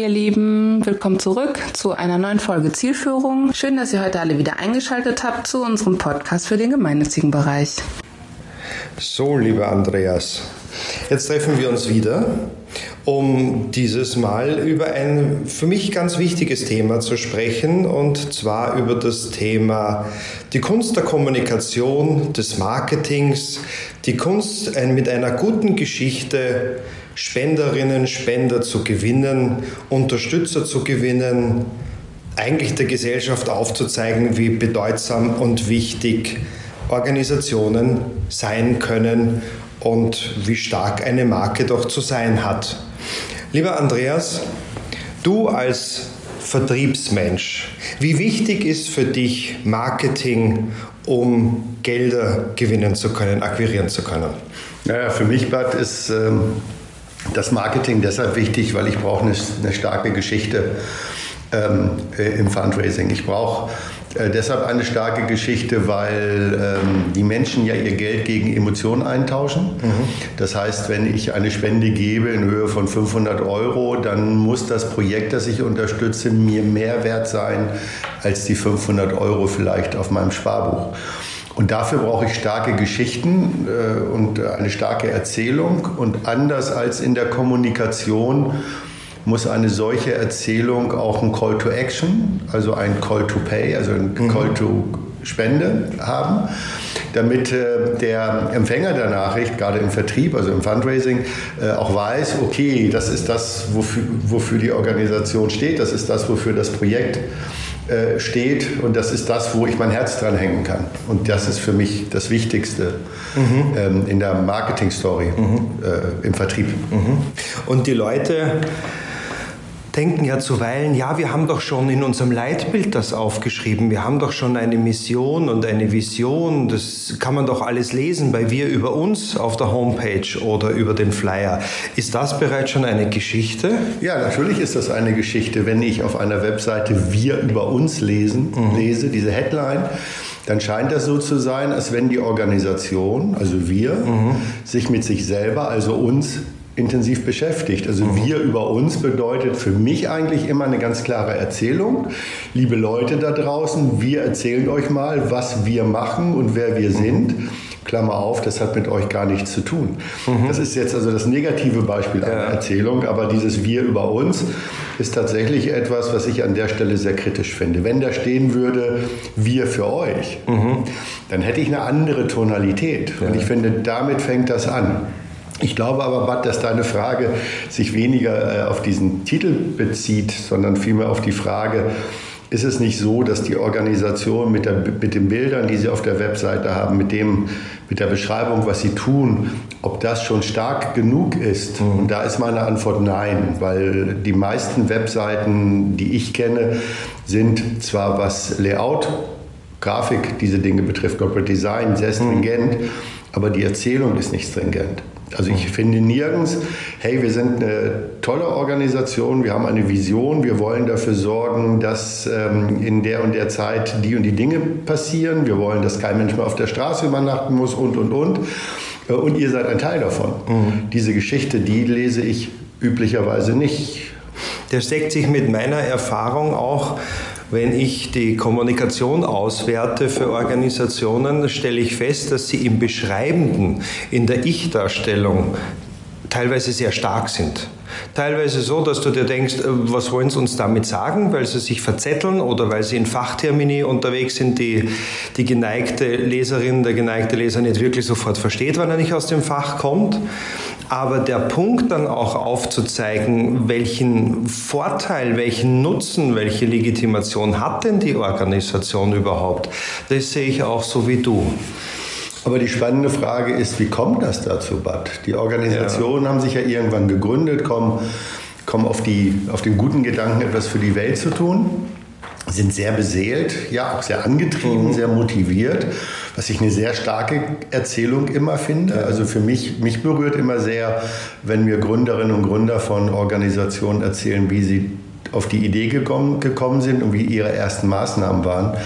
ihr Lieben, willkommen zurück zu einer neuen Folge Zielführung. Schön, dass ihr heute alle wieder eingeschaltet habt zu unserem Podcast für den gemeinnützigen Bereich. So, lieber Andreas, jetzt treffen wir uns wieder, um dieses Mal über ein für mich ganz wichtiges Thema zu sprechen, und zwar über das Thema die Kunst der Kommunikation, des Marketings, die Kunst mit einer guten Geschichte Spenderinnen, Spender zu gewinnen, Unterstützer zu gewinnen, eigentlich der Gesellschaft aufzuzeigen, wie bedeutsam und wichtig Organisationen sein können und wie stark eine Marke doch zu sein hat. Lieber Andreas, du als Vertriebsmensch, wie wichtig ist für dich Marketing, um Gelder gewinnen zu können, akquirieren zu können? Naja, für mich, Bad, ist ähm, das Marketing deshalb wichtig, weil ich brauche eine, eine starke Geschichte ähm, äh, im Fundraising. Ich brauche äh, deshalb eine starke Geschichte, weil ähm, die Menschen ja ihr Geld gegen Emotionen eintauschen. Mhm. Das heißt, wenn ich eine Spende gebe in Höhe von 500 Euro, dann muss das Projekt, das ich unterstütze, mir mehr wert sein als die 500 Euro vielleicht auf meinem Sparbuch. Und dafür brauche ich starke Geschichten äh, und eine starke Erzählung. Und anders als in der Kommunikation muss eine solche Erzählung auch ein Call to Action, also ein Call to Pay, also ein mhm. Call to Spende haben, damit äh, der Empfänger der Nachricht, gerade im Vertrieb, also im Fundraising, äh, auch weiß, okay, das ist das, wofür, wofür die Organisation steht, das ist das, wofür das Projekt äh, steht und das ist das, wo ich mein Herz dran hängen kann. Und das ist für mich das Wichtigste mhm. ähm, in der Marketing-Story mhm. äh, im Vertrieb. Mhm. Und die Leute denken ja zuweilen, ja, wir haben doch schon in unserem Leitbild das aufgeschrieben, wir haben doch schon eine Mission und eine Vision, das kann man doch alles lesen bei Wir über uns auf der Homepage oder über den Flyer. Ist das bereits schon eine Geschichte? Ja, natürlich ist das eine Geschichte, wenn ich auf einer Webseite Wir über uns lesen, mhm. lese, diese Headline dann scheint das so zu sein, als wenn die Organisation, also wir, mhm. sich mit sich selber, also uns, intensiv beschäftigt. Also mhm. wir über uns bedeutet für mich eigentlich immer eine ganz klare Erzählung. Liebe Leute da draußen, wir erzählen euch mal, was wir machen und wer wir sind. Klammer auf, das hat mit euch gar nichts zu tun. Mhm. Das ist jetzt also das negative Beispiel einer ja. Erzählung, aber dieses Wir über uns ist tatsächlich etwas, was ich an der Stelle sehr kritisch finde. Wenn da stehen würde, wir für euch, mhm. dann hätte ich eine andere Tonalität. Ja. Und ich finde, damit fängt das an. Ich glaube aber, Bad, dass deine Frage sich weniger äh, auf diesen Titel bezieht, sondern vielmehr auf die Frage, ist es nicht so, dass die Organisation mit, der, mit den Bildern, die sie auf der Webseite haben, mit, dem, mit der Beschreibung, was sie tun, ob das schon stark genug ist? Mhm. Und da ist meine Antwort nein, weil die meisten Webseiten, die ich kenne, sind zwar was Layout, Grafik, diese Dinge betrifft, Corporate Design, sehr stringent, mhm. aber die Erzählung ist nicht stringent. Also ich finde nirgends, hey, wir sind eine tolle Organisation, wir haben eine Vision, wir wollen dafür sorgen, dass ähm, in der und der Zeit die und die Dinge passieren, wir wollen, dass kein Mensch mehr auf der Straße übernachten muss und, und, und. Äh, und ihr seid ein Teil davon. Mhm. Diese Geschichte, die lese ich üblicherweise nicht. Der steckt sich mit meiner Erfahrung auch wenn ich die Kommunikation auswerte für Organisationen, stelle ich fest, dass sie im Beschreibenden, in der Ich-Darstellung teilweise sehr stark sind. Teilweise so, dass du dir denkst, äh, was wollen sie uns damit sagen, weil sie sich verzetteln oder weil sie in Fachtermini unterwegs sind, die die geneigte Leserin, der geneigte Leser nicht wirklich sofort versteht, wenn er nicht aus dem Fach kommt. Aber der Punkt dann auch aufzuzeigen, welchen Vorteil, welchen Nutzen, welche Legitimation hat denn die Organisation überhaupt, das sehe ich auch so wie du. Aber die spannende Frage ist, wie kommt das dazu, Bad? Die Organisationen ja. haben sich ja irgendwann gegründet, kommen, kommen auf, die, auf den guten Gedanken, etwas für die Welt zu tun sind sehr beseelt, ja auch sehr angetrieben, mhm. sehr motiviert, was ich eine sehr starke Erzählung immer finde. Also für mich, mich berührt immer sehr, wenn mir Gründerinnen und Gründer von Organisationen erzählen, wie sie auf die Idee gekommen, gekommen sind und wie ihre ersten Maßnahmen waren.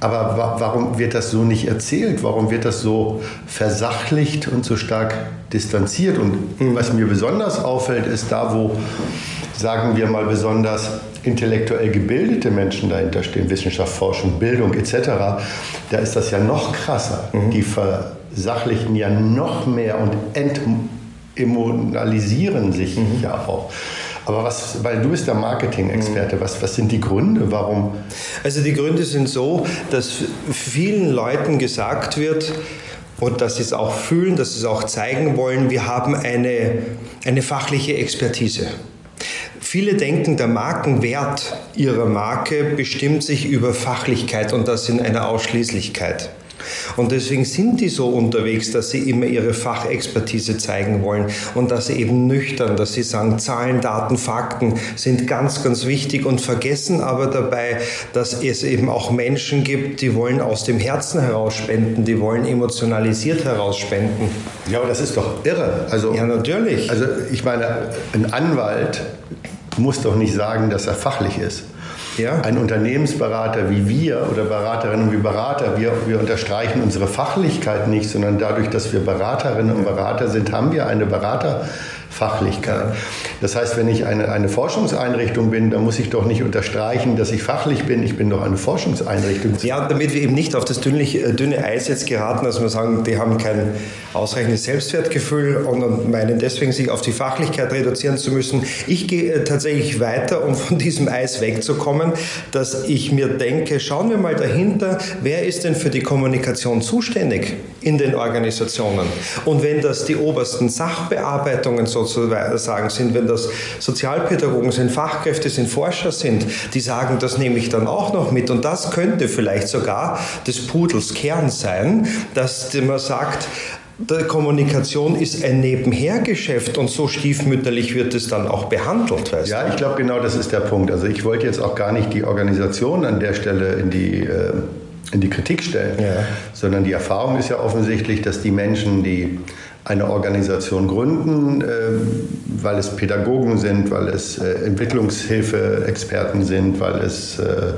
Aber wa warum wird das so nicht erzählt? Warum wird das so versachlicht und so stark distanziert? Und mhm. was mir besonders auffällt, ist da, wo sagen wir mal besonders intellektuell gebildete Menschen dahinter stehen, Wissenschaft, Forschung, Bildung etc., da ist das ja noch krasser. Mhm. Die versachlichen ja noch mehr und entemotionalisieren sich mhm. ja auch. Aber was, weil du bist der Marketing-Experte, was, was sind die Gründe, warum? Also die Gründe sind so, dass vielen Leuten gesagt wird, und dass sie es auch fühlen, dass sie es auch zeigen wollen, wir haben eine, eine fachliche Expertise. Viele denken, der Markenwert ihrer Marke bestimmt sich über Fachlichkeit und das in einer Ausschließlichkeit. Und deswegen sind die so unterwegs, dass sie immer ihre Fachexpertise zeigen wollen und dass sie eben nüchtern, dass sie sagen, Zahlen, Daten, Fakten sind ganz, ganz wichtig und vergessen aber dabei, dass es eben auch Menschen gibt, die wollen aus dem Herzen heraus spenden, die wollen emotionalisiert heraus spenden. Ja, aber das ist doch irre. Also, ja, natürlich. Also ich meine, ein Anwalt muss doch nicht sagen, dass er fachlich ist. Ja. Ein Unternehmensberater wie wir oder Beraterinnen wie Berater, wir, wir unterstreichen unsere Fachlichkeit nicht, sondern dadurch, dass wir Beraterinnen und Berater sind, haben wir eine Berater. Fachlichkeit. Das heißt, wenn ich eine, eine Forschungseinrichtung bin, dann muss ich doch nicht unterstreichen, dass ich fachlich bin. Ich bin doch eine Forschungseinrichtung. Ja, damit wir eben nicht auf das dünne, Eis jetzt geraten, dass wir sagen, die haben kein ausreichendes Selbstwertgefühl und meinen deswegen sich auf die Fachlichkeit reduzieren zu müssen. Ich gehe äh, tatsächlich weiter, um von diesem Eis wegzukommen, dass ich mir denke, schauen wir mal dahinter, wer ist denn für die Kommunikation zuständig in den Organisationen? Und wenn das die obersten Sachbearbeitungen so sozusagen sind, wenn das Sozialpädagogen sind, Fachkräfte sind, Forscher sind, die sagen, das nehme ich dann auch noch mit. Und das könnte vielleicht sogar des Pudels Kern sein, dass man sagt, die Kommunikation ist ein Nebenhergeschäft und so stiefmütterlich wird es dann auch behandelt. Weißt ja, du? ich glaube, genau das ist der Punkt. Also ich wollte jetzt auch gar nicht die Organisation an der Stelle in die, äh, in die Kritik stellen, ja. sondern die Erfahrung ist ja offensichtlich, dass die Menschen, die eine Organisation gründen, äh, weil es Pädagogen sind, weil es äh, Entwicklungshilfe-Experten sind, weil es äh,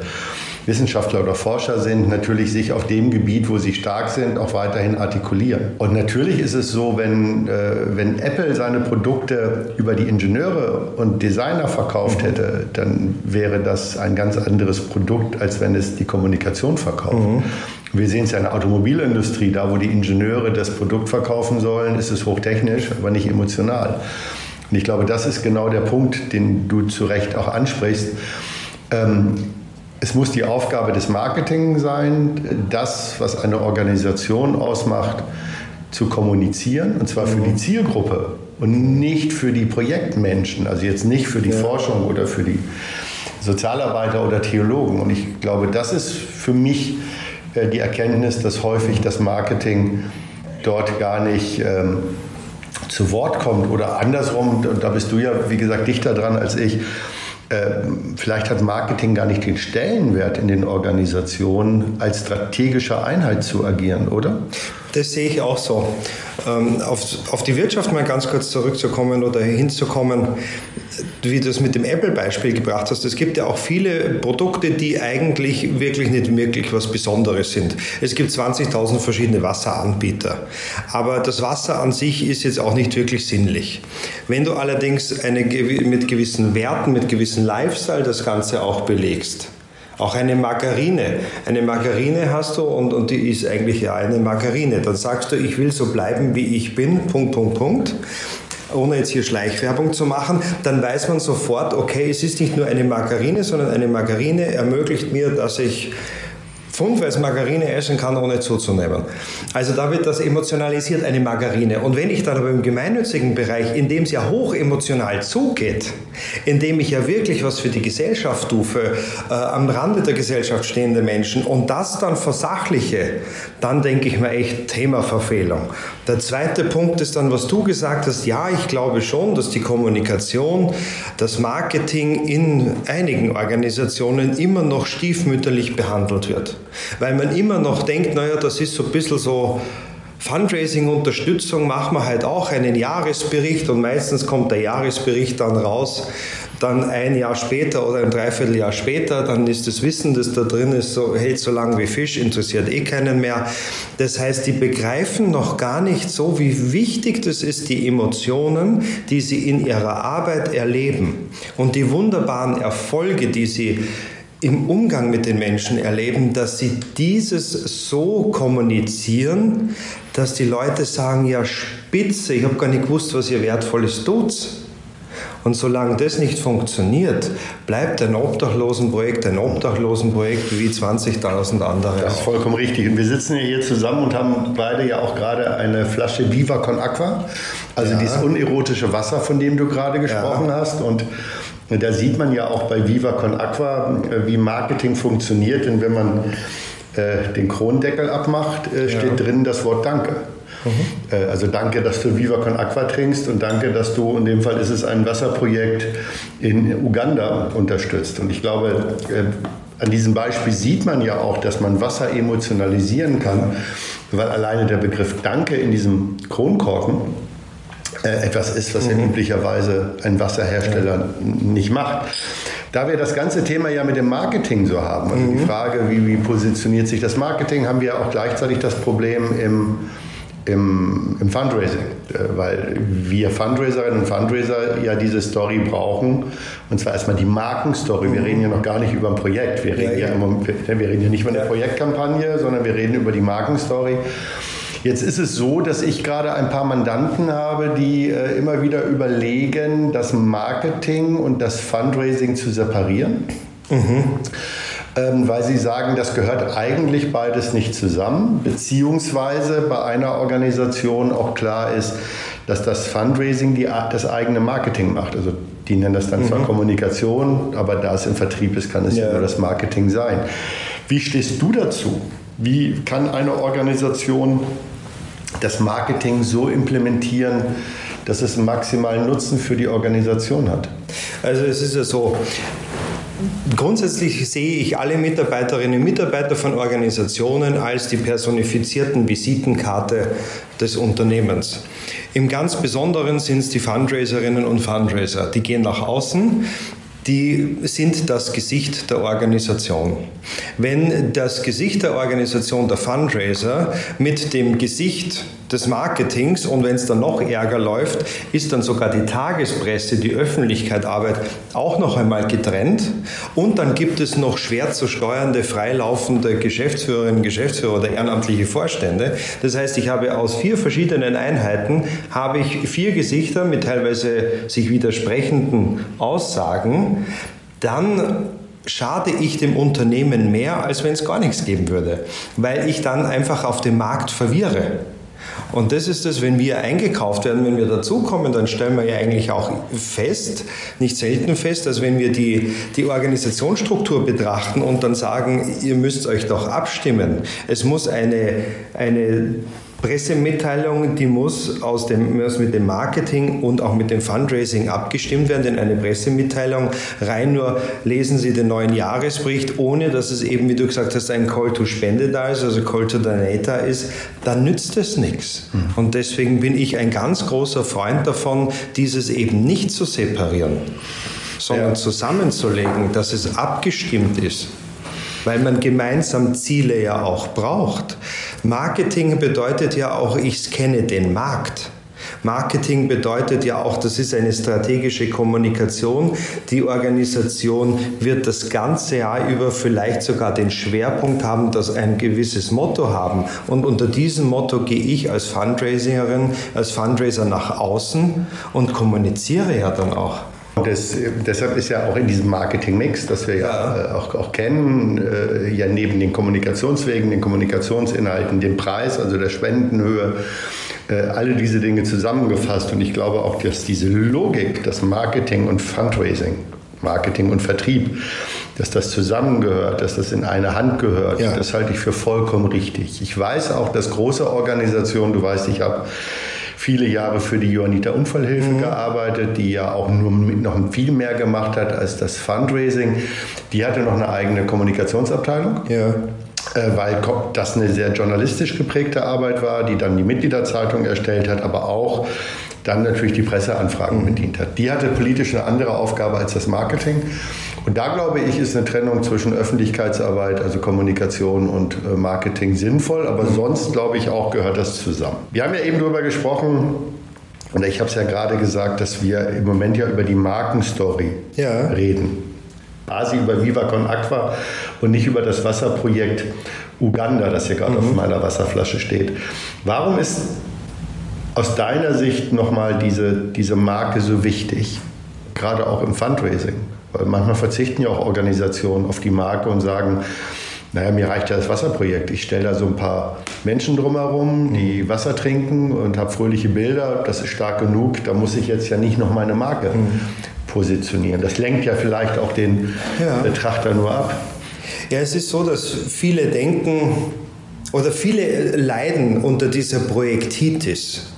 Wissenschaftler oder Forscher sind, natürlich sich auf dem Gebiet, wo sie stark sind, auch weiterhin artikulieren. Und natürlich ist es so, wenn, wenn Apple seine Produkte über die Ingenieure und Designer verkauft hätte, dann wäre das ein ganz anderes Produkt, als wenn es die Kommunikation verkauft. Mhm. Wir sehen es ja in der Automobilindustrie, da wo die Ingenieure das Produkt verkaufen sollen, ist es hochtechnisch, aber nicht emotional. Und ich glaube, das ist genau der Punkt, den du zu Recht auch ansprichst. Ähm, es muss die Aufgabe des Marketing sein, das, was eine Organisation ausmacht, zu kommunizieren, und zwar für die. Zielgruppe und nicht für die Projektmenschen, also jetzt nicht für die ja. Forschung oder für die Sozialarbeiter oder Theologen. Und ich glaube, das ist für mich die Erkenntnis, dass häufig das Marketing dort gar nicht ähm, zu Wort kommt oder andersrum, da bist du ja, wie gesagt, dichter dran als ich, äh, vielleicht hat Marketing gar nicht den Stellenwert in den Organisationen, als strategische Einheit zu agieren, oder? Das sehe ich auch so. Ähm, auf, auf die Wirtschaft mal ganz kurz zurückzukommen oder hinzukommen, wie du es mit dem Apple-Beispiel gebracht hast. Es gibt ja auch viele Produkte, die eigentlich wirklich nicht wirklich was Besonderes sind. Es gibt 20.000 verschiedene Wasseranbieter. Aber das Wasser an sich ist jetzt auch nicht wirklich sinnlich. Wenn du allerdings eine, mit gewissen Werten, mit gewissen Lifestyle das Ganze auch belegst, auch eine Margarine. Eine Margarine hast du und, und die ist eigentlich ja eine Margarine. Dann sagst du, ich will so bleiben, wie ich bin, Punkt, Punkt, Punkt ohne jetzt hier Schleichwerbung zu machen, dann weiß man sofort, okay, es ist nicht nur eine Margarine, sondern eine Margarine ermöglicht mir, dass ich Pfundweiß Margarine essen kann, ohne zuzunehmen. Also da wird das emotionalisiert, eine Margarine. Und wenn ich dann aber im gemeinnützigen Bereich, in dem es ja hoch emotional zugeht, in dem ich ja wirklich was für die Gesellschaft tue, für äh, am Rande der Gesellschaft stehende Menschen und das dann versachliche, dann denke ich mir echt Themaverfehlung. Der zweite Punkt ist dann, was du gesagt hast, ja, ich glaube schon, dass die Kommunikation, das Marketing in einigen Organisationen immer noch stiefmütterlich behandelt wird. Weil man immer noch denkt, naja, das ist so ein bisschen so Fundraising-Unterstützung machen wir halt auch einen Jahresbericht und meistens kommt der Jahresbericht dann raus, dann ein Jahr später oder ein Dreivierteljahr später, dann ist das Wissen, das da drin ist, so, hält so lang wie Fisch, interessiert eh keinen mehr. Das heißt, die begreifen noch gar nicht so, wie wichtig das ist, die Emotionen, die sie in ihrer Arbeit erleben und die wunderbaren Erfolge, die sie im Umgang mit den Menschen erleben, dass sie dieses so kommunizieren, dass die Leute sagen, ja spitze, ich habe gar nicht gewusst, was ihr Wertvolles tut. Und solange das nicht funktioniert, bleibt ein Obdachlosenprojekt ein Obdachlosenprojekt wie 20.000 andere. Das ist vollkommen richtig. Und wir sitzen ja hier zusammen und haben beide ja auch gerade eine Flasche Viva Con Aqua, also ja. dieses unerotische Wasser, von dem du gerade gesprochen ja. hast. Und da sieht man ja auch bei Viva Con Aqua, äh, wie Marketing funktioniert. Denn wenn man äh, den Kronendeckel abmacht, äh, steht ja. drin das Wort Danke. Mhm. Also danke, dass du Viva Con Aqua trinkst und danke, dass du, in dem Fall ist es ein Wasserprojekt in Uganda unterstützt. Und ich glaube, äh, an diesem Beispiel sieht man ja auch, dass man Wasser emotionalisieren kann, weil alleine der Begriff Danke in diesem Kronkorken äh, etwas ist, was mhm. ja üblicherweise ein Wasserhersteller nicht macht. Da wir das ganze Thema ja mit dem Marketing so haben, also mhm. die Frage, wie, wie positioniert sich das Marketing, haben wir auch gleichzeitig das Problem im im, im Fundraising, äh, weil wir Fundraiserinnen und Fundraiser ja diese Story brauchen. Und zwar erstmal die Markenstory. Wir reden ja noch gar nicht über ein Projekt. Wir reden ja, ja. Immer, wir reden ja nicht über eine Projektkampagne, sondern wir reden über die Markenstory. Jetzt ist es so, dass ich gerade ein paar Mandanten habe, die äh, immer wieder überlegen, das Marketing und das Fundraising zu separieren. Mhm ähm, weil sie sagen, das gehört eigentlich beides nicht zusammen, beziehungsweise bei einer Organisation auch klar ist, dass das Fundraising die, das eigene Marketing macht. Also die nennen das dann mhm. zwar Kommunikation, aber da es im Vertrieb ist, kann es ja nur das Marketing sein. Wie stehst du dazu? Wie kann eine Organisation das Marketing so implementieren, dass es einen maximalen Nutzen für die Organisation hat? Also es ist ja so, Grundsätzlich sehe ich alle Mitarbeiterinnen und Mitarbeiter von Organisationen als die personifizierten Visitenkarte des Unternehmens. Im ganz Besonderen sind es die Fundraiserinnen und Fundraiser. Die gehen nach außen, die sind das Gesicht der Organisation. Wenn das Gesicht der Organisation der Fundraiser mit dem Gesicht des Marketings und wenn es dann noch ärger läuft, ist dann sogar die Tagespresse, die Öffentlichkeit Arbeit auch noch einmal getrennt und dann gibt es noch schwer zu steuernde, freilaufende Geschäftsführerinnen, Geschäftsführer oder ehrenamtliche Vorstände. Das heißt, ich habe aus vier verschiedenen Einheiten habe ich vier Gesichter mit teilweise sich widersprechenden Aussagen. Dann schade ich dem Unternehmen mehr, als wenn es gar nichts geben würde, weil ich dann einfach auf dem Markt verwirre. Und das ist es, wenn wir eingekauft werden, wenn wir dazukommen, dann stellen wir ja eigentlich auch fest, nicht selten fest, dass wenn wir die, die Organisationsstruktur betrachten und dann sagen, ihr müsst euch doch abstimmen, es muss eine, eine Pressemitteilung, die muss, aus dem, muss mit dem Marketing und auch mit dem Fundraising abgestimmt werden, denn eine Pressemitteilung rein nur lesen Sie den neuen Jahresbericht, ohne dass es eben, wie du gesagt hast, ein Call to Spende da ist, also Call to Donate ist, dann nützt es nichts. Mhm. Und deswegen bin ich ein ganz großer Freund davon, dieses eben nicht zu separieren, sondern ja. zusammenzulegen, dass es abgestimmt ist weil man gemeinsam Ziele ja auch braucht. Marketing bedeutet ja auch, ich scanne den Markt. Marketing bedeutet ja auch, das ist eine strategische Kommunikation. Die Organisation wird das ganze Jahr über vielleicht sogar den Schwerpunkt haben, dass ein gewisses Motto haben. Und unter diesem Motto gehe ich als Fundraiserin, als Fundraiser nach außen und kommuniziere ja dann auch. Das, deshalb ist ja auch in diesem Marketing-Mix, das wir ja, ja äh, auch, auch, kennen, äh, ja neben den Kommunikationswegen, den Kommunikationsinhalten, dem Preis, also der Spendenhöhe, äh, alle diese Dinge zusammengefasst. Und ich glaube auch, dass diese Logik, das Marketing und Fundraising, Marketing und Vertrieb, dass das zusammengehört, dass das in eine Hand gehört, ja. das halte ich für vollkommen richtig. Ich weiß auch, dass große Organisationen, du weißt, ich habe viele Jahre für die Johanniter Unfallhilfe mhm. gearbeitet, die ja auch nur mit noch viel mehr gemacht hat als das Fundraising. Die hatte noch eine eigene Kommunikationsabteilung. Ja. äh, weil das eine sehr journalistisch geprägte Arbeit war, die dann die Mitgliederzeitung erstellt hat, aber auch dann natürlich die Presseanfragen bedient hat. Die hatte politisch eine andere Aufgabe als das Marketing. Und da glaube ich, ist eine Trennung zwischen Öffentlichkeitsarbeit, also Kommunikation und äh, Marketing sinnvoll, aber sonst glaube ich auch gehört das zusammen. Wir haben ja eben darüber gesprochen, und ich habe es ja gerade gesagt, dass wir im Moment ja über die Markenstory ja. reden. Quasi über Viva Con Aqua und nicht über das Wasserprojekt Uganda, das hier gerade mhm. auf meiner Wasserflasche steht. Warum ist aus deiner Sicht nochmal diese, diese Marke so wichtig, gerade auch im Fundraising? Weil manchmal verzichten ja auch Organisationen auf die Marke und sagen, naja, mir reicht ja das Wasserprojekt. Ich stelle da so ein paar Menschen drumherum, die mhm. Wasser trinken und habe fröhliche Bilder. Das ist stark genug. Da muss ich jetzt ja nicht noch meine Marke mhm. positionieren. Das lenkt ja vielleicht auch den ja. Betrachter nur ab. Ja, es ist so, dass viele denken oder viele leiden unter dieser Projektitis.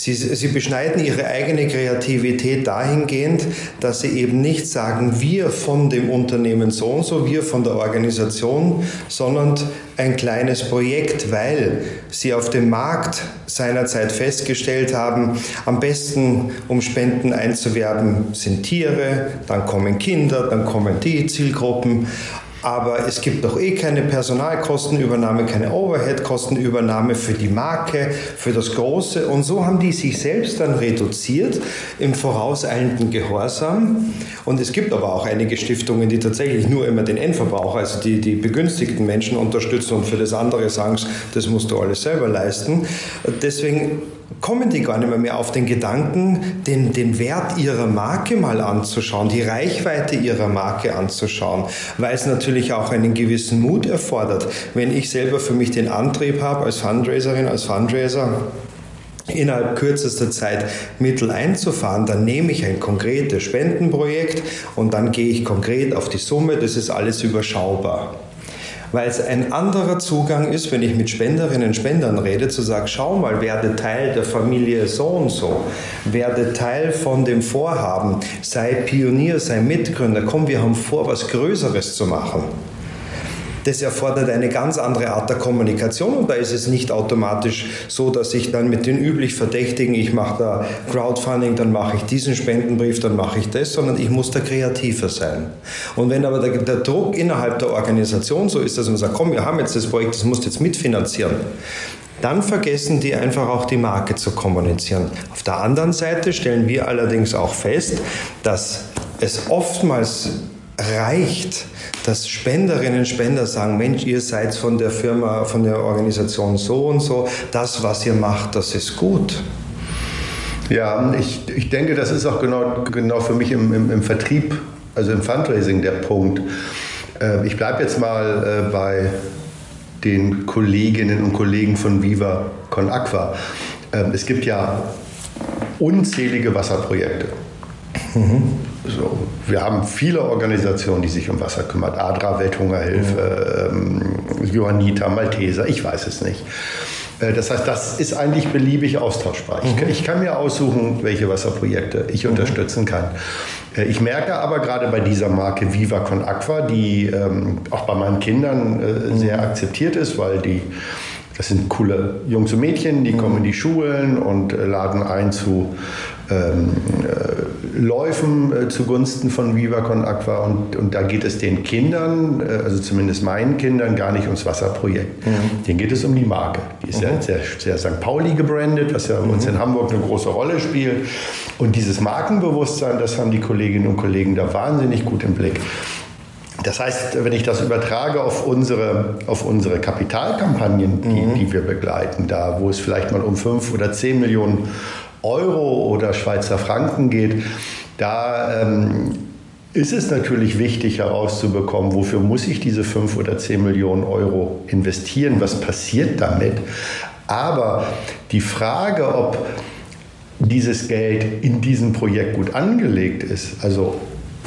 Sie, sie beschneiden ihre eigene Kreativität dahingehend, dass sie eben nicht sagen, wir von dem Unternehmen so und so, wir von der Organisation, sondern ein kleines Projekt, weil sie auf dem Markt seinerzeit festgestellt haben, am besten, um Spenden einzuwerben, sind Tiere, dann kommen Kinder, dann kommen die Zielgruppen aber es gibt doch eh keine Personalkostenübernahme, keine Overhead-Kostenübernahme für die Marke, für das Große. Und so haben die sich selbst dann reduziert im vorauseilenden Gehorsam. Und es gibt aber auch einige Stiftungen, die tatsächlich nur immer den Endverbraucher, also die, die begünstigten Menschen unterstützen und für das andere sagen, das musst du alles selber leisten. Deswegen kommen die gar nicht mehr, mehr auf den Gedanken, den, den Wert ihrer Marke mal anzuschauen, die Reichweite ihrer Marke anzuschauen, weil es natürlich auch einen gewissen Mut erfordert. Wenn ich selber für mich den Antrieb habe, als Fundraiserin, als Fundraiser, innerhalb kürzester Zeit Mittel einzufahren, dann nehme ich ein konkretes Spendenprojekt und dann gehe ich konkret auf die Summe, das ist alles überschaubar weil es ein anderer Zugang ist, wenn ich mit Spenderinnen und Spendern rede, zu sagen, schau mal, werde Teil der Familie so und so, werde Teil von dem Vorhaben, sei Pionier, sei Mitgründer, komm, wir haben vor, was Größeres zu machen das erfordert eine ganz andere Art der Kommunikation und da ist es nicht automatisch so, dass ich dann mit den üblich Verdächtigen, ich mache da Crowdfunding, dann mache ich diesen Spendenbrief, dann mache ich das, sondern ich muss da kreativer sein. Und wenn aber der, der Druck innerhalb der Organisation so ist, dass man sagt, komm, wir haben jetzt das Projekt, das musst du jetzt mitfinanzieren, dann vergessen die einfach auch die Marke zu kommunizieren. Auf der anderen Seite stellen wir allerdings auch fest, dass es oftmals reicht, dass Spenderinnen und Spender sagen, Mensch, ihr seid von der Firma, von der Organisation so und so, das, was ihr macht, das ist gut. Ja, ich, ich denke, das ist auch genau, genau für mich im, im, im Vertrieb, also im Fundraising der Punkt. Äh, ich bleibe jetzt mal äh, bei den Kolleginnen und Kollegen von Viva Con Aqua. Äh, es gibt ja unzählige Wasserprojekte. Mhm. So, wir haben viele Organisationen, die sich um Wasser kümmern. ADRA, Welthungerhilfe, mhm. ähm, Johanniter, Malteser, ich weiß es nicht. Äh, das heißt, das ist eigentlich beliebig austauschbar. Mhm. Ich, ich, kann mir aussuchen, welche Wasserprojekte ich mhm. unterstützen kann. Äh, ich merke aber gerade bei dieser Marke Viva Con Aqua, die ähm, auch bei meinen Kindern äh, sehr mhm. akzeptiert ist, weil die das sind coole Jungs und Mädchen, die kommen in die Schulen und äh, laden ein zu ähm, äh, Läufen äh, zugunsten von Viva Con Aqua und, und da geht es den Kindern, äh, also zumindest meinen Kindern, gar nicht ums Wasserprojekt. Mhm. Denen geht es um die Marke. Die ist mhm. ja sehr, sehr St. Pauli gebrandet, was ja mhm. uns in Hamburg eine große Rolle spielt. Und dieses Markenbewusstsein, das haben die Kolleginnen und Kollegen da wahnsinnig gut im Blick. Das heißt, wenn ich das übertrage auf unsere, auf unsere Kapitalkampagnen, die, mhm. die wir begleiten, da wo es vielleicht mal um fünf oder zehn Millionen Euro oder Schweizer Franken geht, da ähm, ist es natürlich wichtig herauszubekommen, wofür muss ich diese 5 oder 10 Millionen Euro investieren, was passiert damit. Aber die Frage, ob dieses Geld in diesem Projekt gut angelegt ist, also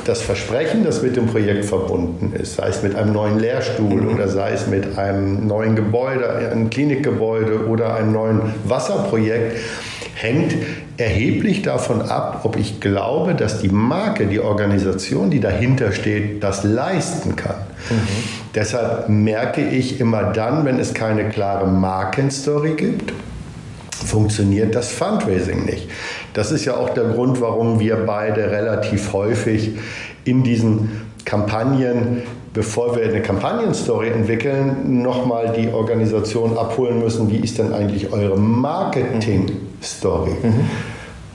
das Versprechen, das mit dem Projekt verbunden ist, sei es mit einem neuen Lehrstuhl oder sei es mit einem neuen Gebäude, einem Klinikgebäude oder einem neuen Wasserprojekt, hängt erheblich davon ab, ob ich glaube, dass die Marke, die Organisation, die dahinter steht, das leisten kann. Mhm. Deshalb merke ich immer dann, wenn es keine klare Markenstory gibt, funktioniert das Fundraising nicht. Das ist ja auch der Grund, warum wir beide relativ häufig in diesen Kampagnen, bevor wir eine Kampagnenstory entwickeln, nochmal die Organisation abholen müssen, wie ist denn eigentlich eure Marketing-Story? Mhm.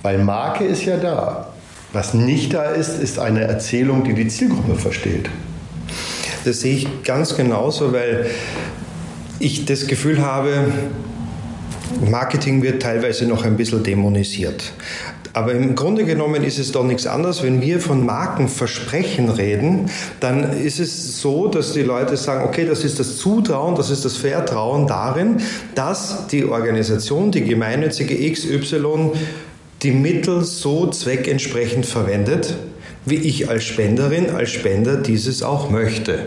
Weil Marke ist ja da. Was nicht da ist, ist eine Erzählung, die die Zielgruppe versteht. Das sehe ich ganz genauso, weil ich das Gefühl habe, Marketing wird teilweise noch ein bisschen dämonisiert. Aber im Grunde genommen ist es doch nichts anderes. Wenn wir von Markenversprechen reden, dann ist es so, dass die Leute sagen, okay, das ist das Zutrauen, das ist das Vertrauen darin, dass die Organisation, die gemeinnützige XY die Mittel so zweckentsprechend verwendet, wie ich als Spenderin, als Spender dieses auch möchte.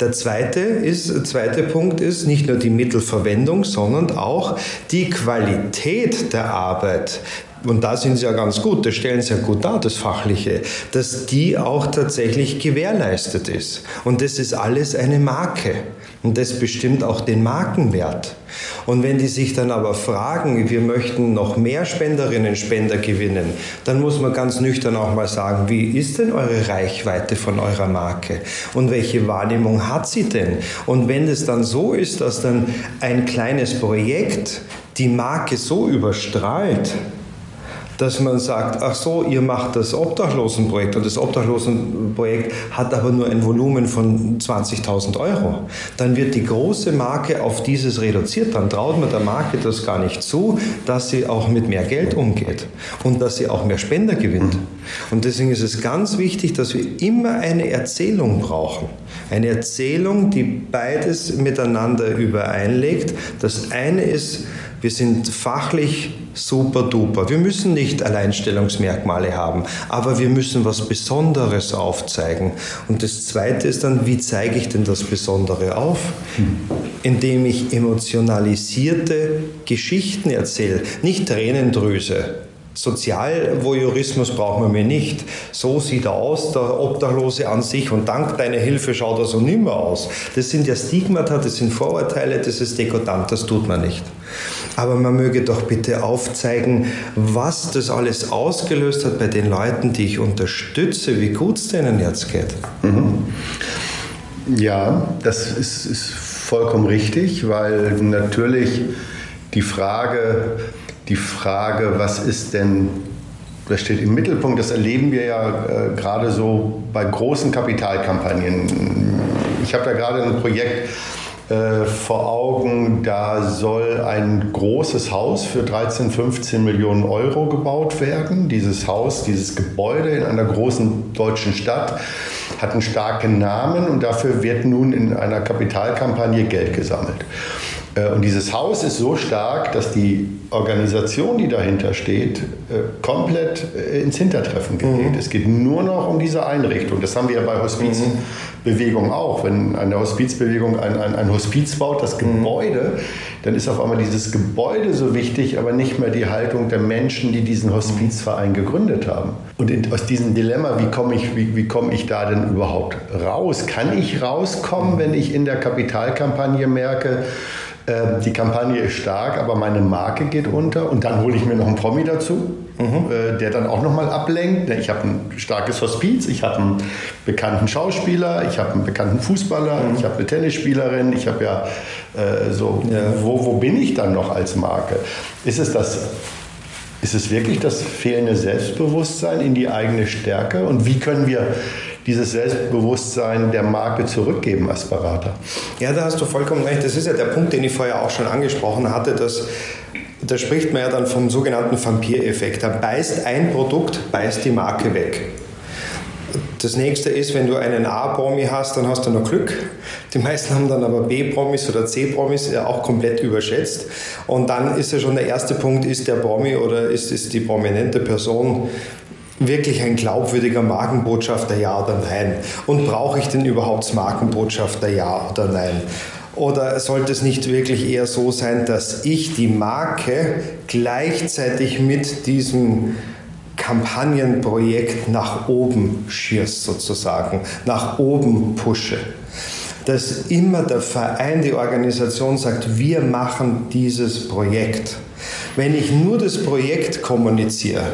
Der zweite, ist, zweite Punkt ist nicht nur die Mittelverwendung, sondern auch die Qualität der Arbeit, und da sind sie ja ganz gut, das stellen sie ja gut dar, das Fachliche, dass die auch tatsächlich gewährleistet ist. Und das ist alles eine Marke. Und das bestimmt auch den Markenwert. Und wenn die sich dann aber fragen, wir möchten noch mehr Spenderinnen und Spender gewinnen, dann muss man ganz nüchtern auch mal sagen, wie ist denn eure Reichweite von eurer Marke? Und welche Wahrnehmung hat sie denn? Und wenn es dann so ist, dass dann ein kleines Projekt die Marke so überstrahlt, dass man sagt, ach so, ihr macht das Obdachlosenprojekt und das Obdachlosenprojekt hat aber nur ein Volumen von 20.000 Euro. Dann wird die große Marke auf dieses reduziert. Dann traut man der Marke das gar nicht zu, dass sie auch mit mehr Geld umgeht und dass sie auch mehr Spender gewinnt. Und deswegen ist es ganz wichtig, dass wir immer eine Erzählung brauchen. Eine Erzählung, die beides miteinander übereinlegt. Das eine ist, wir sind fachlich super duper. Wir müssen nicht Alleinstellungsmerkmale haben, aber wir müssen was Besonderes aufzeigen. Und das Zweite ist dann, wie zeige ich denn das Besondere auf? Indem ich emotionalisierte Geschichten erzähle, nicht Tränendrüse. Sozialvoyeurismus brauchen wir mir nicht. So sieht er aus, der Obdachlose an sich und dank deiner Hilfe schaut er so nimmer aus. Das sind ja Stigmata, das sind Vorurteile, das ist dekotant, das tut man nicht. Aber man möge doch bitte aufzeigen, was das alles ausgelöst hat bei den Leuten, die ich unterstütze, wie gut es denen jetzt geht. Mhm. Ja, das ist, ist vollkommen richtig, weil natürlich die Frage, die Frage, was ist denn, das steht im Mittelpunkt, das erleben wir ja äh, gerade so bei großen Kapitalkampagnen. Ich habe da gerade ein Projekt äh, vor Augen, da soll ein großes Haus für 13, 15 Millionen Euro gebaut werden. Dieses Haus, dieses Gebäude in einer großen deutschen Stadt hat einen starken Namen und dafür wird nun in einer Kapitalkampagne Geld gesammelt. Äh, und dieses Haus ist so stark, dass die Organisation, die dahinter steht, äh, komplett äh, ins Hintertreffen gerät. Mhm. Es geht nur noch um diese Einrichtung. Das haben wir ja bei Hospizbewegung auch. Wenn eine Hospizbewegung ein, ein, ein Hospiz baut, das mhm. Gebäude, dann ist auf einmal dieses Gebäude so wichtig, aber nicht mehr die Haltung der Menschen, die diesen Hospizverein gegründet haben. Und in, aus diesem Dilemma, wie komme ich, wie, wie komme ich da denn überhaupt raus? Kann ich rauskommen, wenn ich in der Kapitalkampagne merke, ähm, die Kampagne ist stark, aber meine Marke geht unter. Und dann hole ich mir noch einen Promi dazu, mhm. Äh, der dann auch nochmal ablenkt. Ich habe ein starkes Hospiz, ich habe einen bekannten Schauspieler, ich habe einen bekannten Fußballer, mhm. ich habe eine Tennisspielerin, ich habe ja äh, so, ja. Wo, wo bin ich dann noch als Marke? Ist es das ist es wirklich das fehlende Selbstbewusstsein in die eigene Stärke? Und wie können wir dieses Selbstbewusstsein der Marke zurückgeben als Berater. Ja, da hast du vollkommen recht. Das ist ja der Punkt, den ich vorher auch schon angesprochen hatte, dass da spricht man ja dann vom sogenannten Vampireffekt. Da beißt ein Produkt, beißt die Marke weg. Das nächste ist, wenn du einen A-Promi hast, dann hast du noch Glück. Die meisten haben dann aber B-Promis oder C-Promis auch komplett überschätzt. Und dann ist ja schon der erste Punkt, ist der Promi oder ist, ist die prominente Person wirklich ein glaubwürdiger Markenbotschafter, ja oder nein? Und brauche ich denn überhaupt Markenbotschafter, ja oder nein? Oder sollte es nicht wirklich eher so sein, dass ich die Marke gleichzeitig mit diesem Kampagnenprojekt nach oben schießt sozusagen, nach oben pushe? dass immer der Verein, die Organisation sagt, wir machen dieses Projekt. Wenn ich nur das Projekt kommuniziere,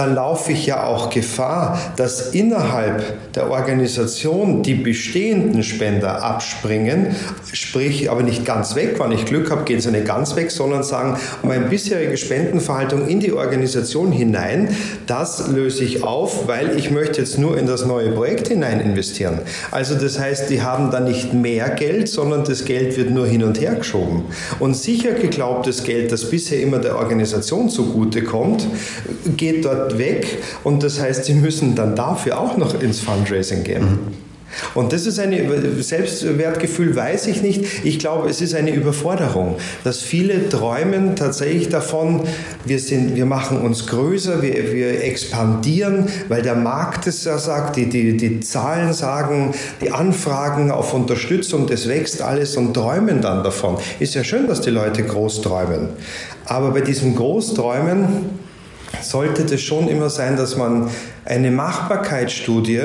dann laufe ich ja auch Gefahr, dass innerhalb der Organisation die bestehenden Spender abspringen, sprich aber nicht ganz weg. Wenn ich Glück habe, gehen sie nicht ganz weg, sondern sagen, meine bisherige Spendenverhaltung in die Organisation hinein, das löse ich auf, weil ich möchte jetzt nur in das neue Projekt hinein investieren. Also das heißt, die haben dann nicht mehr Geld, sondern das Geld wird nur hin und her geschoben. Und sicher geglaubtes Geld, das bisher immer der Organisation zugute kommt, geht dort weg und das heißt, sie müssen dann dafür auch noch ins Fundraising gehen. Und das ist ein Selbstwertgefühl, weiß ich nicht. Ich glaube, es ist eine Überforderung, dass viele träumen tatsächlich davon, wir, sind, wir machen uns größer, wir, wir expandieren, weil der Markt es ja sagt, die, die, die Zahlen sagen, die Anfragen auf Unterstützung, das wächst alles und träumen dann davon. Ist ja schön, dass die Leute groß träumen. Aber bei diesem Großträumen sollte das schon immer sein, dass man eine Machbarkeitsstudie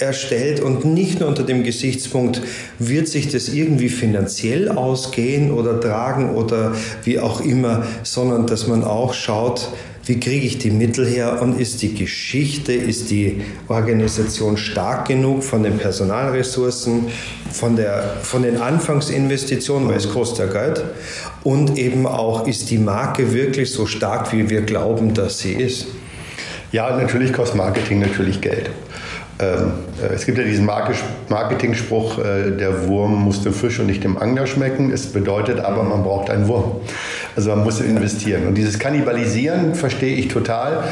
erstellt und nicht nur unter dem Gesichtspunkt, wird sich das irgendwie finanziell ausgehen oder tragen oder wie auch immer, sondern dass man auch schaut, wie kriege ich die Mittel her und ist die Geschichte, ist die Organisation stark genug von den Personalressourcen, von, der, von den Anfangsinvestitionen, weil es kostet ja Geld, und eben auch, ist die Marke wirklich so stark, wie wir glauben, dass sie ist. Ja, natürlich kostet Marketing natürlich Geld. Ähm, äh, es gibt ja diesen Marketing-Spruch, äh, der Wurm muss dem Fisch und nicht dem Angler schmecken. Es bedeutet aber, man braucht einen Wurm. Also man muss investieren. Und dieses Kannibalisieren verstehe ich total,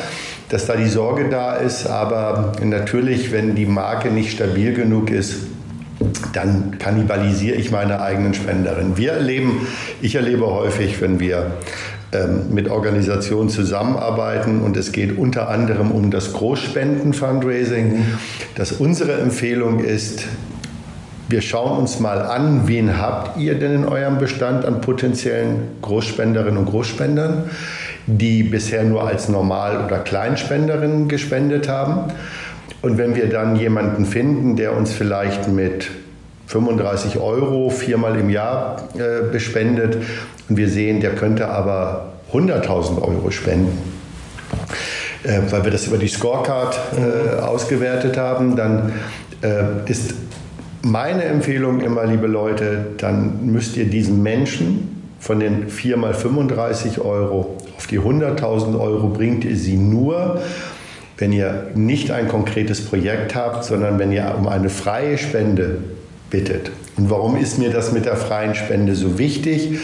dass da die Sorge da ist. Aber natürlich, wenn die Marke nicht stabil genug ist, dann kannibalisiere ich meine eigenen Spenderinnen. Wir erleben, ich erlebe häufig, wenn wir ähm, mit Organisationen zusammenarbeiten und es geht unter anderem um das Großspenden-Fundraising, dass unsere Empfehlung ist, wir schauen uns mal an, wen habt ihr denn in eurem Bestand an potenziellen Großspenderinnen und Großspendern, die bisher nur als Normal- oder Kleinspenderinnen gespendet haben. Und wenn wir dann jemanden finden, der uns vielleicht mit 35 Euro viermal im Jahr äh, bespendet und wir sehen, der könnte aber 100.000 Euro spenden, äh, weil wir das über die Scorecard äh, ausgewertet haben, dann äh, ist meine Empfehlung immer, liebe Leute, dann müsst ihr diesen Menschen von den 4 mal 35 Euro auf die 100.000 Euro bringt ihr sie nur, wenn ihr nicht ein konkretes Projekt habt, sondern wenn ihr um eine freie Spende bittet. Und warum ist mir das mit der freien Spende so wichtig?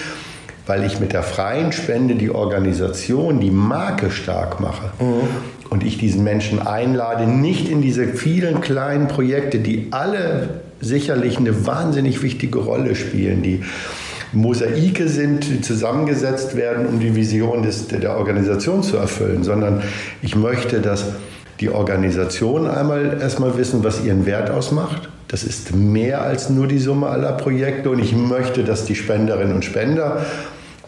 Weil ich mit der freien Spende die Organisation, die Marke stark mache. Mhm. Und ich diesen Menschen einlade, nicht in diese vielen kleinen Projekte, die alle sicherlich eine wahnsinnig wichtige Rolle spielen, die Mosaike sind, die zusammengesetzt werden, um die Vision des, der Organisation zu erfüllen, sondern ich möchte, dass die Organisation einmal erstmal wissen, was ihren Wert ausmacht. Das ist mehr als nur die Summe aller Projekte und ich möchte, dass die Spenderinnen und Spender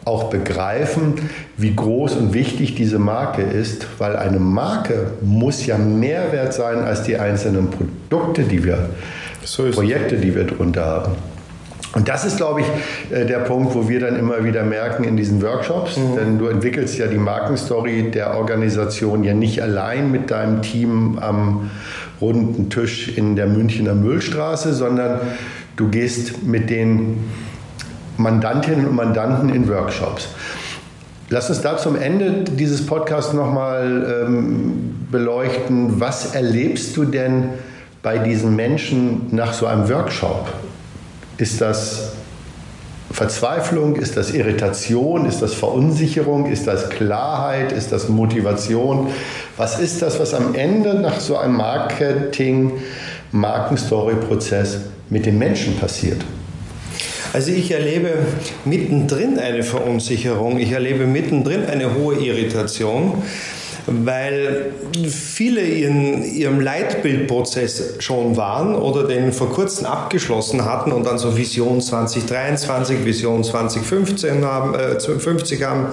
auch begreifen, wie groß und wichtig diese Marke ist, weil eine Marke muss ja mehr wert sein als die einzelnen Produkte, die wir, so Projekte, die wir drunter haben. Und das ist, glaube ich, äh, der Punkt, wo wir dann immer wieder merken in diesen Workshops, mhm. denn du entwickelst ja die Markenstory der Organisation ja nicht allein mit deinem Team am runden Tisch in der Münchner Müllstraße, sondern du gehst mit den Mandantinnen und Mandanten in Workshops. Lass uns da zum Ende dieses Podcasts nochmal ähm, beleuchten. Was erlebst du denn bei diesen Menschen nach so einem Workshop? Ist das Verzweiflung? Ist das Irritation? Ist das Verunsicherung? Ist das Klarheit? Ist das Motivation? Was ist das, was am Ende nach so einem Marketing, Markenstory-Prozess mit den Menschen passiert? Also ich erlebe mittendrin eine Verunsicherung, ich erlebe mittendrin eine hohe Irritation weil viele in ihrem Leitbildprozess schon waren oder den vor kurzem abgeschlossen hatten und dann so Vision 2023, Vision 2015 haben, äh, 50 haben.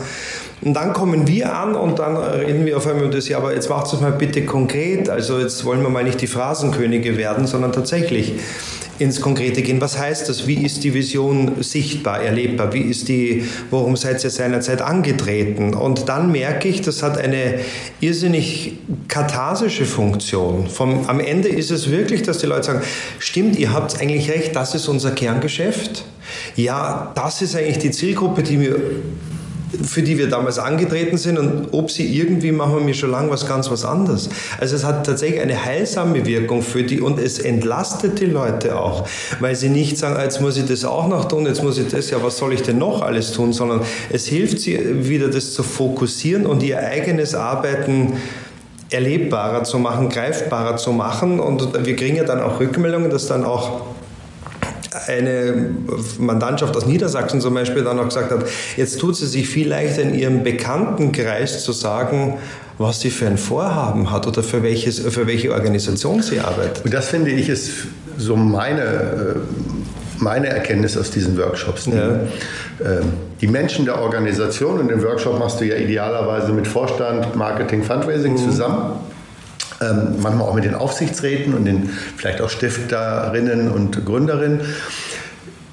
Und dann kommen wir an und dann reden wir auf einmal über das, ja, aber jetzt macht es mal bitte konkret. Also jetzt wollen wir mal nicht die Phrasenkönige werden, sondern tatsächlich ins Konkrete gehen. Was heißt das? Wie ist die Vision sichtbar, erlebbar? Wie ist die, worum seid ihr seinerzeit angetreten? Und dann merke ich, das hat eine irrsinnig katharsische Funktion. Vom, am Ende ist es wirklich, dass die Leute sagen, stimmt, ihr habt eigentlich recht, das ist unser Kerngeschäft. Ja, das ist eigentlich die Zielgruppe, die mir für die wir damals angetreten sind und ob sie irgendwie machen wir schon lange was ganz was anderes. Also es hat tatsächlich eine heilsame Wirkung für die und es entlastet die Leute auch, weil sie nicht sagen, ah, jetzt muss ich das auch noch tun, jetzt muss ich das, ja was soll ich denn noch alles tun, sondern es hilft sie wieder das zu fokussieren und ihr eigenes Arbeiten erlebbarer zu machen, greifbarer zu machen und wir kriegen ja dann auch Rückmeldungen, dass dann auch eine Mandantschaft aus Niedersachsen zum Beispiel dann auch gesagt hat, jetzt tut sie sich viel leichter in ihrem Bekanntenkreis zu sagen, was sie für ein Vorhaben hat oder für, welches, für welche Organisation sie arbeitet. Und das finde ich ist so meine, äh, meine Erkenntnis aus diesen Workshops. Die, ja. Ähm, die Menschen der Organisation, und den Workshop machst du ja idealerweise mit Vorstand, Marketing, Fundraising mhm. zusammen ähm, manchmal auch mit den Aufsichtsräten und den vielleicht auch Stifterinnen und Gründerinnen.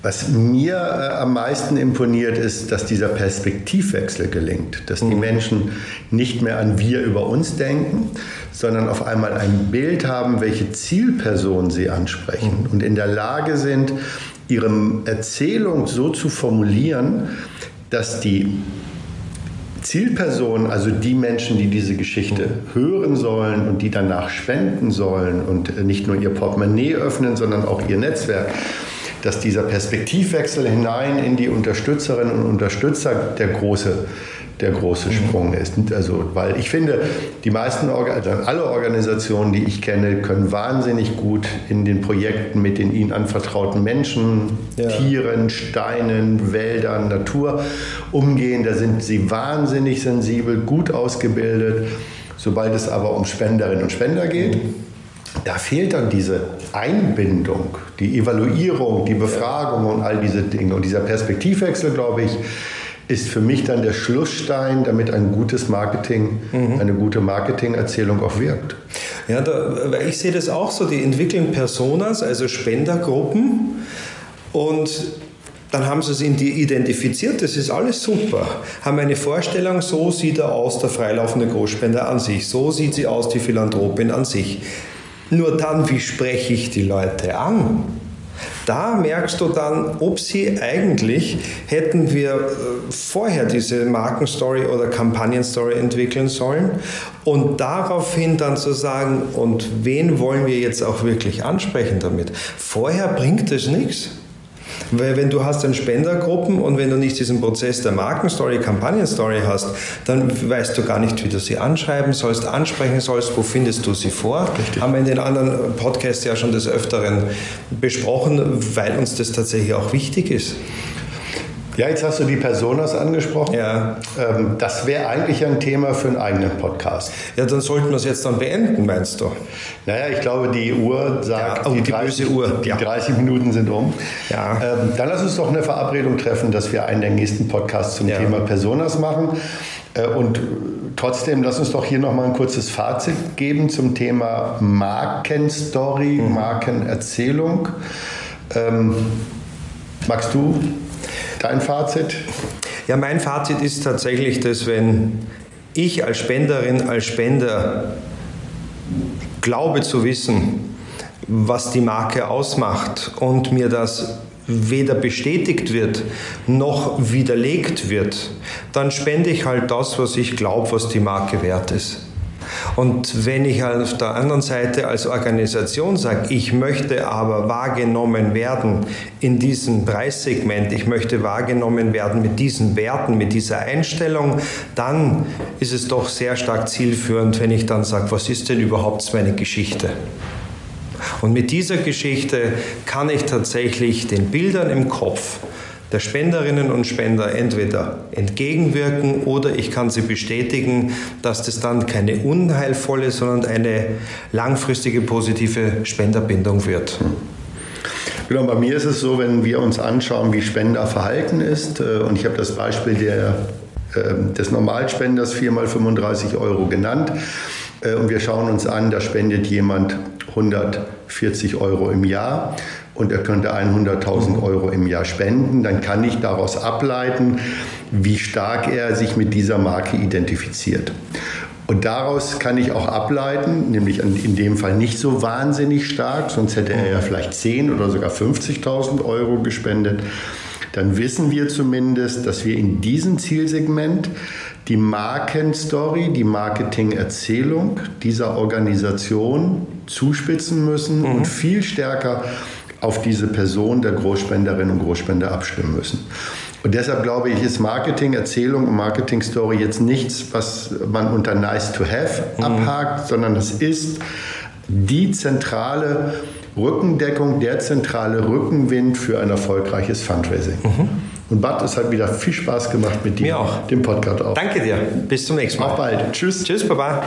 Was mir äh, am meisten imponiert, ist, dass dieser Perspektivwechsel gelingt, dass die mhm. Menschen nicht mehr an wir über uns denken, sondern auf einmal ein Bild haben, welche Zielperson sie ansprechen mhm. und in der Lage sind, ihre Erzählung so zu formulieren, dass die Zielpersonen, also die Menschen, die diese Geschichte hören sollen und die danach spenden sollen und nicht nur ihr Portemonnaie öffnen, sondern auch ihr Netzwerk, dass dieser Perspektivwechsel hinein in die Unterstützerinnen und Unterstützer der große der große Sprung ist. Also, weil ich finde, die meisten, also alle Organisationen, die ich kenne, können wahnsinnig gut in den Projekten mit den ihnen anvertrauten Menschen, ja. Tieren, Steinen, Wäldern, Natur umgehen. Da sind sie wahnsinnig sensibel, gut ausgebildet. Sobald es aber um Spenderinnen und Spender geht, da fehlt dann diese Einbindung, die Evaluierung, die Befragung und all diese Dinge. Und dieser Perspektivwechsel, glaube ich, ist für mich dann der Schlussstein, damit ein gutes Marketing, mhm. eine gute Marketingerzählung auch wirkt. Ja, da, ich sehe das auch so, die entwickeln Personas, also Spendergruppen und dann haben sie es identifiziert, das ist alles super. Haben eine Vorstellung, so sieht er aus, der freilaufende Großspender an sich, so sieht sie aus, die Philanthropin an sich. Nur dann, wie spreche ich die Leute an? Da merkst du dann, ob sie eigentlich, hätten wir äh, vorher diese Markenstory oder Kampagnenstory entwickeln sollen und daraufhin dann zu sagen, und wen wollen wir jetzt auch wirklich ansprechen damit? Vorher bringt es nichts. Weil wenn du hast dann Spendergruppen und wenn du nicht diesen Prozess der Markenstory, Kampagnenstory hast, dann weißt du gar nicht, wie du sie anschreiben sollst, ansprechen sollst, wo findest du sie vor. Richtig. Haben wir in den anderen Podcasts ja schon des Öfteren besprochen, weil uns das tatsächlich auch wichtig ist. Ja, jetzt hast du die Personas angesprochen. Ja. Ähm, das wäre eigentlich ein Thema für einen eigenen Podcast. Ja, dann sollten wir es jetzt dann beenden, meinst du? Naja, ich glaube, die Uhr sagt, ja, oh, die, die 30, Uhr. Die ja. 30 Minuten sind um. Ja. Ähm, dann lass uns doch eine Verabredung treffen, dass wir einen der nächsten Podcasts zum ja. Thema Personas machen. Äh, und trotzdem, lass uns doch hier nochmal ein kurzes Fazit geben zum Thema Markenstory, mhm. Markenerzählung. Ähm, magst du Dein Fazit? Ja, mein Fazit ist tatsächlich, dass wenn ich als Spenderin, als Spender glaube zu wissen, was die Marke ausmacht und mir das weder bestätigt wird noch widerlegt wird, dann spende ich halt das, was ich glaube, was die Marke wert ist. Und wenn ich auf der anderen Seite als Organisation sage, ich möchte aber wahrgenommen werden in diesem Preissegment, ich möchte wahrgenommen werden mit diesen Werten, mit dieser Einstellung, dann ist es doch sehr stark zielführend, wenn ich dann sage, was ist denn überhaupt meine Geschichte? Und mit dieser Geschichte kann ich tatsächlich den Bildern im Kopf der Spenderinnen und Spender entweder entgegenwirken oder ich kann sie bestätigen, dass das dann keine unheilvolle, sondern eine langfristige positive Spenderbindung wird. Genau, bei mir ist es so, wenn wir uns anschauen, wie Spenderverhalten ist, äh, und ich habe das Beispiel der, ähm, des Normalspenders 4 mal 35 Euro genannt, äh, und wir schauen uns an, da spendet jemand 140 Euro im Jahr und er könnte 100.000 Euro im Jahr spenden, dann kann ich daraus ableiten, wie stark er sich mit dieser Marke identifiziert. Und daraus kann ich auch ableiten, nämlich in dem Fall nicht so wahnsinnig stark, sonst hätte er ja vielleicht 10 oder sogar 50.000 Euro gespendet. Dann wissen wir zumindest, dass wir in diesem Zielsegment die Markenstory, die Marketingerzählung dieser Organisation zuspitzen müssen mhm. und viel stärker auf diese Person der Großspenderinnen und Großspender abstimmen müssen. Und deshalb glaube ich, ist Marketing, Erzählung und Marketing Story jetzt nichts, was man unter nice to have mhm. abhakt, sondern es ist die zentrale Rückendeckung, der zentrale Rückenwind für ein erfolgreiches Fundraising. Mhm. Und Bad, es hat wieder viel Spaß gemacht mit dir, Mir auch. dem Podcast auch. Danke dir. Bis zum nächsten Mal. Auf bald. Tschüss. Tschüss, Baba.